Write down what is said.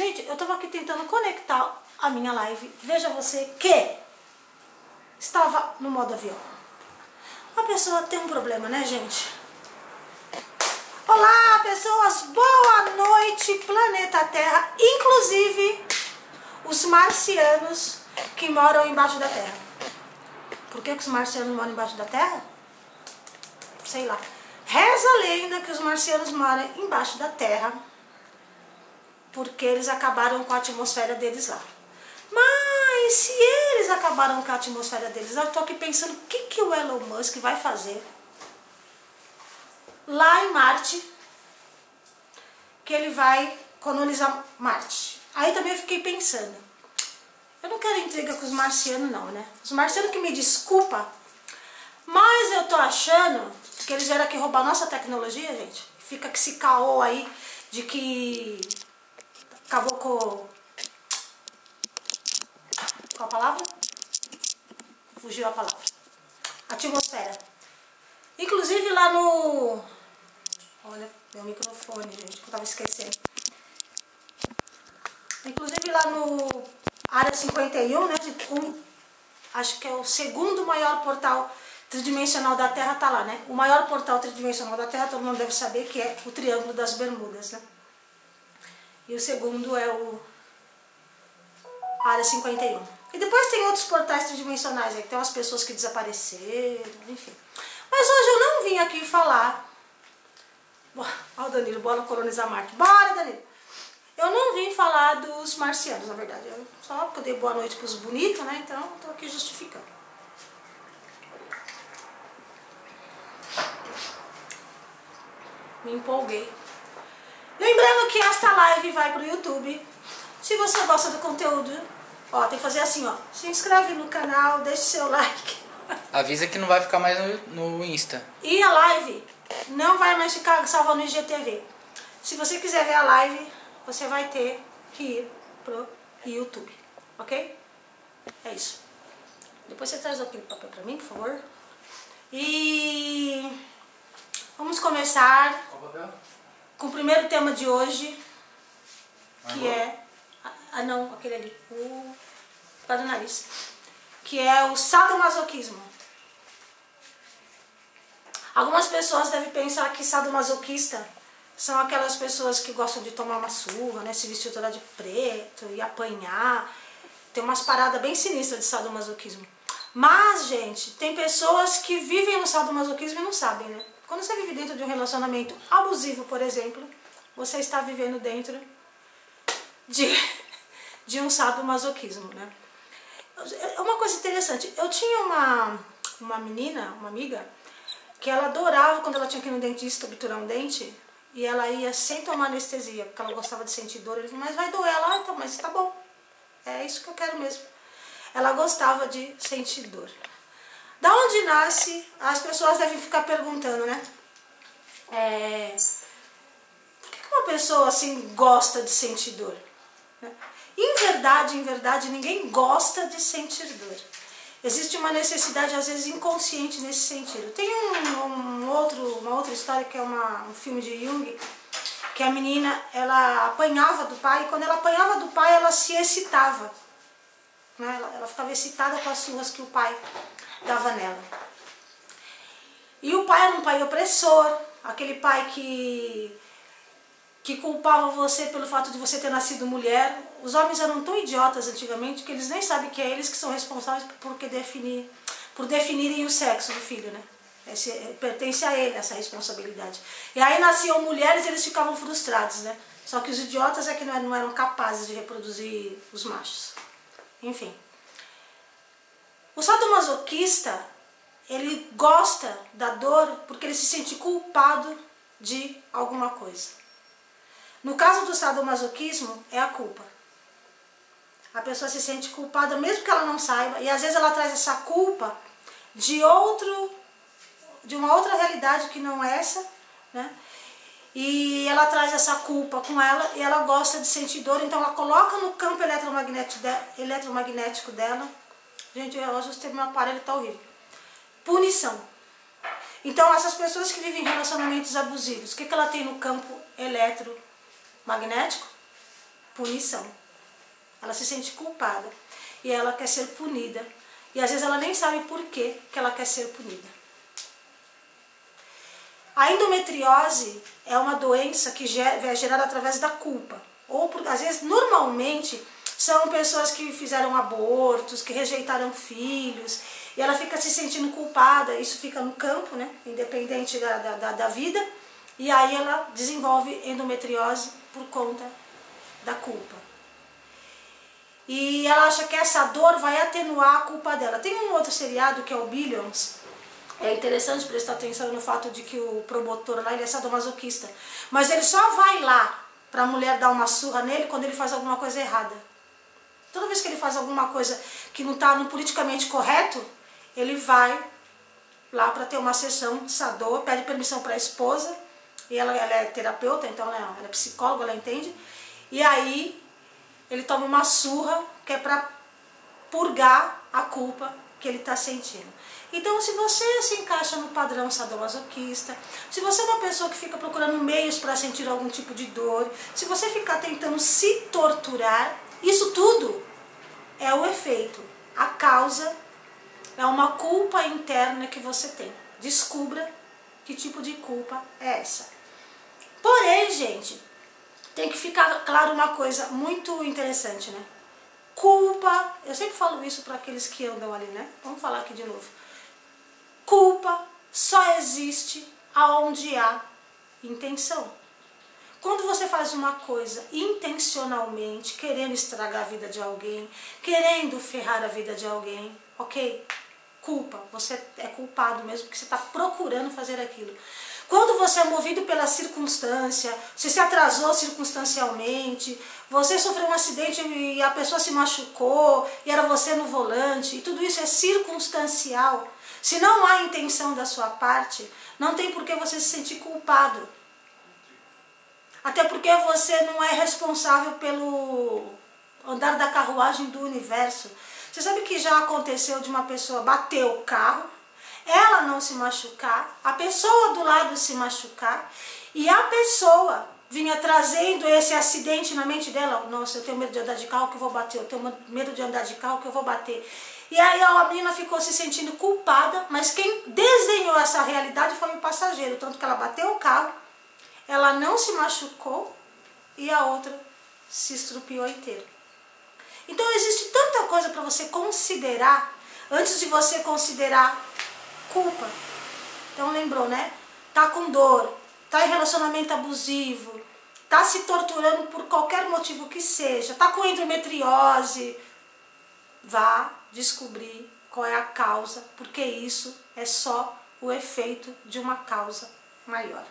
Gente, eu estava aqui tentando conectar a minha live. Veja você que estava no modo avião. A pessoa tem um problema, né, gente? Olá, pessoas! Boa noite, planeta Terra, inclusive os marcianos que moram embaixo da Terra. Por que, que os marcianos moram embaixo da Terra? Sei lá. Reza a lenda que os marcianos moram embaixo da Terra porque eles acabaram com a atmosfera deles lá. Mas se eles acabaram com a atmosfera deles, eu estou aqui pensando o que, que o Elon Musk vai fazer lá em Marte, que ele vai colonizar Marte. Aí também fiquei pensando, eu não quero intriga com os marcianos não, né? Os marcianos que me desculpa, mas eu tô achando que eles vieram aqui roubar nossa tecnologia, gente. Fica que se caô aí de que acabou com qual a palavra? Fugiu a palavra. Atmosfera. Inclusive lá no. Olha, meu microfone, gente, que eu tava esquecendo. Inclusive lá no Área 51, né? Um, acho que é o segundo maior portal tridimensional da Terra tá lá, né? O maior portal tridimensional da Terra, todo mundo deve saber que é o Triângulo das Bermudas, né? E o segundo é o Área 51. E depois tem outros portais tridimensionais aí, tem umas pessoas que desapareceram, enfim. Mas hoje eu não vim aqui falar. Olha o Danilo, bora colonizar Marte. Bora, Danilo! Eu não vim falar dos marcianos, na verdade. Eu, só porque eu dei boa noite pros bonitos, né? Então, tô aqui justificando. Me empolguei. Lembrando que esta live vai pro YouTube. Se você gosta do conteúdo Ó, tem que fazer assim, ó. Se inscreve no canal, deixe seu like. Avisa que não vai ficar mais no, no Insta. E a live não vai mais ficar salva no IGTV. Se você quiser ver a live, você vai ter que ir pro YouTube, ok? É isso. Depois você traz aquele papel pra mim, por favor. E vamos começar com o primeiro tema de hoje, que é ah não, aquele ali. O para o nariz. Que é o sadomasoquismo. Algumas pessoas devem pensar que sadomasoquista são aquelas pessoas que gostam de tomar uma surra, né? Se vestir toda de preto e apanhar. Tem umas paradas bem sinistras de sadomasoquismo. Mas, gente, tem pessoas que vivem no sadomasoquismo e não sabem, né? Quando você vive dentro de um relacionamento abusivo, por exemplo, você está vivendo dentro de de um sadomasoquismo, né? É uma coisa interessante, eu tinha uma, uma menina, uma amiga, que ela adorava quando ela tinha que ir no dentista obturar um dente, e ela ia sem tomar anestesia, porque ela gostava de sentir dor. Ele falou, mas vai doer ela, ah, então, mas tá bom, é isso que eu quero mesmo. Ela gostava de sentir dor. Da onde nasce, as pessoas devem ficar perguntando, né? É, por que uma pessoa assim gosta de sentir dor? Né? Em verdade, em verdade, ninguém gosta de sentir dor. Existe uma necessidade, às vezes, inconsciente nesse sentido. Tem um, um outro, uma outra história que é uma, um filme de Jung, que a menina ela apanhava do pai, e quando ela apanhava do pai, ela se excitava. Ela, ela ficava excitada com as surras que o pai dava nela. E o pai era um pai opressor, aquele pai que que culpava você pelo fato de você ter nascido mulher. Os homens eram tão idiotas antigamente que eles nem sabem que é eles que são responsáveis por, definir, por definirem o sexo do filho, né? Esse, pertence a ele essa responsabilidade. E aí nasciam mulheres e eles ficavam frustrados, né? Só que os idiotas é que não eram capazes de reproduzir os machos. Enfim. O sadomasoquista, ele gosta da dor porque ele se sente culpado de alguma coisa. No caso do sadomasoquismo, é a culpa. A pessoa se sente culpada mesmo que ela não saiba, e às vezes ela traz essa culpa de outro, de uma outra realidade que não é essa, né? E ela traz essa culpa com ela e ela gosta de sentir dor, então ela coloca no campo eletromagnético, de, eletromagnético dela. Gente, eu ajustei meu aparelho, tá horrível. Punição. Então, essas pessoas que vivem relacionamentos abusivos, o que, que ela tem no campo eletromagnético? magnético, punição. Ela se sente culpada e ela quer ser punida. E às vezes ela nem sabe por que, que ela quer ser punida. A endometriose é uma doença que é gerada através da culpa. Ou, por, às vezes, normalmente, são pessoas que fizeram abortos, que rejeitaram filhos, e ela fica se sentindo culpada, isso fica no campo, né, independente da, da, da vida, e aí ela desenvolve endometriose por conta da culpa. E ela acha que essa dor vai atenuar a culpa dela. Tem um outro seriado que é o Billions. É interessante prestar atenção no fato de que o promotor lá ele é sadomasoquista. Mas ele só vai lá para a mulher dar uma surra nele quando ele faz alguma coisa errada. Toda vez que ele faz alguma coisa que não está no politicamente correto, ele vai lá para ter uma sessão sador, pede permissão para a esposa, e ela, ela, é terapeuta, então ela, ela é psicóloga, ela entende, e aí ele toma uma surra que é para purgar a culpa que ele está sentindo. Então, se você se encaixa no padrão sadomasoquista, se você é uma pessoa que fica procurando meios para sentir algum tipo de dor, se você ficar tentando se torturar, isso tudo é o efeito. A causa é uma culpa interna que você tem. Descubra que tipo de culpa é essa. Porém, gente, tem que ficar claro uma coisa muito interessante, né? Culpa, eu sempre falo isso para aqueles que andam ali, né? Vamos falar aqui de novo. Culpa só existe aonde há intenção. Quando você faz uma coisa intencionalmente, querendo estragar a vida de alguém, querendo ferrar a vida de alguém, ok? Culpa, você é culpado mesmo porque você está procurando fazer aquilo. Quando você é movido pela circunstância, você se atrasou circunstancialmente, você sofreu um acidente e a pessoa se machucou e era você no volante, e tudo isso é circunstancial. Se não há intenção da sua parte, não tem por que você se sentir culpado. Até porque você não é responsável pelo andar da carruagem do universo. Você sabe que já aconteceu de uma pessoa bater o carro, ela não se machucar, a pessoa do lado se machucar e a pessoa vinha trazendo esse acidente na mente dela. Nossa, eu tenho medo de andar de carro que eu vou bater, eu tenho medo de andar de carro que eu vou bater. E aí a menina ficou se sentindo culpada, mas quem desenhou essa realidade foi o passageiro, tanto que ela bateu o carro ela não se machucou e a outra se estrupiou inteira. Então existe tanta coisa para você considerar antes de você considerar culpa. Então lembrou, né? Tá com dor, tá em relacionamento abusivo, tá se torturando por qualquer motivo que seja, tá com endometriose, vá descobrir qual é a causa, porque isso é só o efeito de uma causa maior.